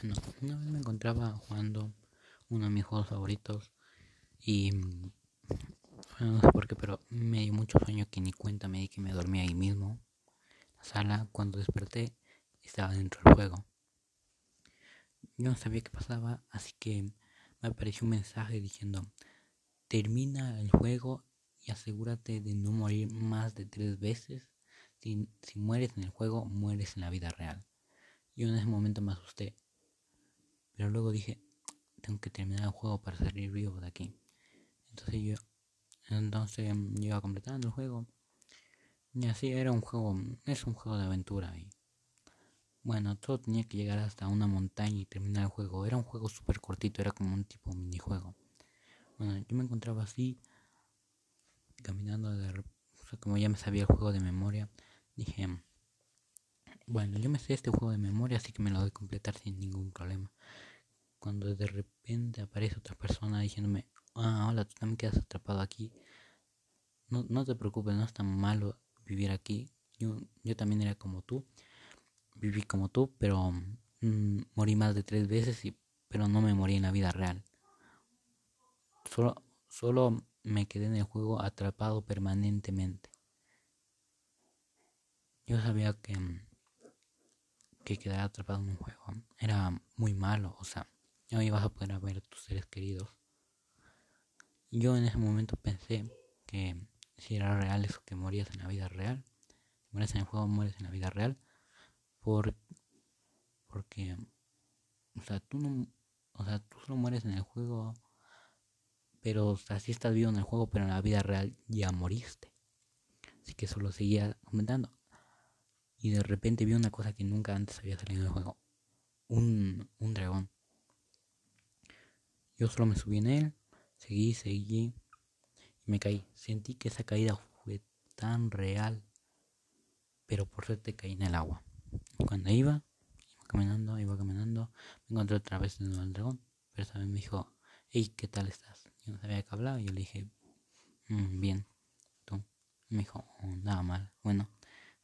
Bueno, una vez me encontraba jugando uno de mis juegos favoritos y no sé por qué, pero me dio mucho sueño que ni cuenta me di que me dormí ahí mismo. En la sala, cuando desperté, estaba dentro del juego. Yo no sabía qué pasaba, así que me apareció un mensaje diciendo, termina el juego y asegúrate de no morir más de tres veces. Si, si mueres en el juego, mueres en la vida real. Yo en ese momento me asusté pero luego dije, tengo que terminar el juego para salir vivo de aquí. Entonces yo, entonces yo iba completando el juego. Y así era un juego, es un juego de aventura. Y bueno, todo tenía que llegar hasta una montaña y terminar el juego. Era un juego súper cortito, era como un tipo minijuego. Bueno, yo me encontraba así, caminando de, como ya me sabía el juego de memoria, dije, bueno, yo me sé este juego de memoria, así que me lo voy a completar sin ningún problema cuando de repente aparece otra persona diciéndome, ah, hola, tú también quedas atrapado aquí. No, no te preocupes, no es tan malo vivir aquí. Yo, yo también era como tú, viví como tú, pero mm, morí más de tres veces, y, pero no me morí en la vida real. Solo, solo me quedé en el juego atrapado permanentemente. Yo sabía que, que quedar atrapado en un juego era muy malo, o sea, no ibas a poder ver a tus seres queridos. Yo en ese momento pensé que si era real eso que morías en la vida real, si mueres en el juego, mueres en la vida real, por, porque, o sea, tú no, o sea, tú solo mueres en el juego, pero, o sea, sí estás vivo en el juego, pero en la vida real ya moriste. Así que solo seguía comentando. Y de repente vi una cosa que nunca antes había salido del juego. Un, un dragón. Yo solo me subí en él, seguí, seguí y me caí. Sentí que esa caída fue tan real, pero por suerte caí en el agua. Cuando iba, iba caminando, iba caminando, me encontré otra vez en el dragón, pero esa me dijo, hey, ¿qué tal estás? Yo no sabía qué hablaba y yo le dije, mm, bien, tú. me dijo, oh, nada mal, bueno.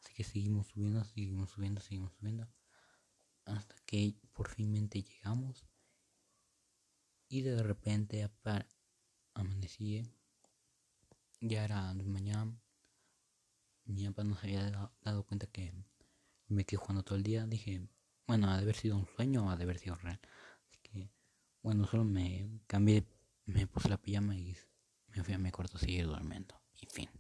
Así que seguimos subiendo, seguimos subiendo, seguimos subiendo. Hasta que por finmente llegamos y de repente amanecí. Ya era de mañana. Mi papá no se había dado, cuenta que me quedé jugando todo el día. Dije, bueno, ha de haber sido un sueño o ha de haber sido real. Así que, bueno, solo me cambié, me puse la pijama y me fui a mi cuarto a seguir durmiendo. Y fin.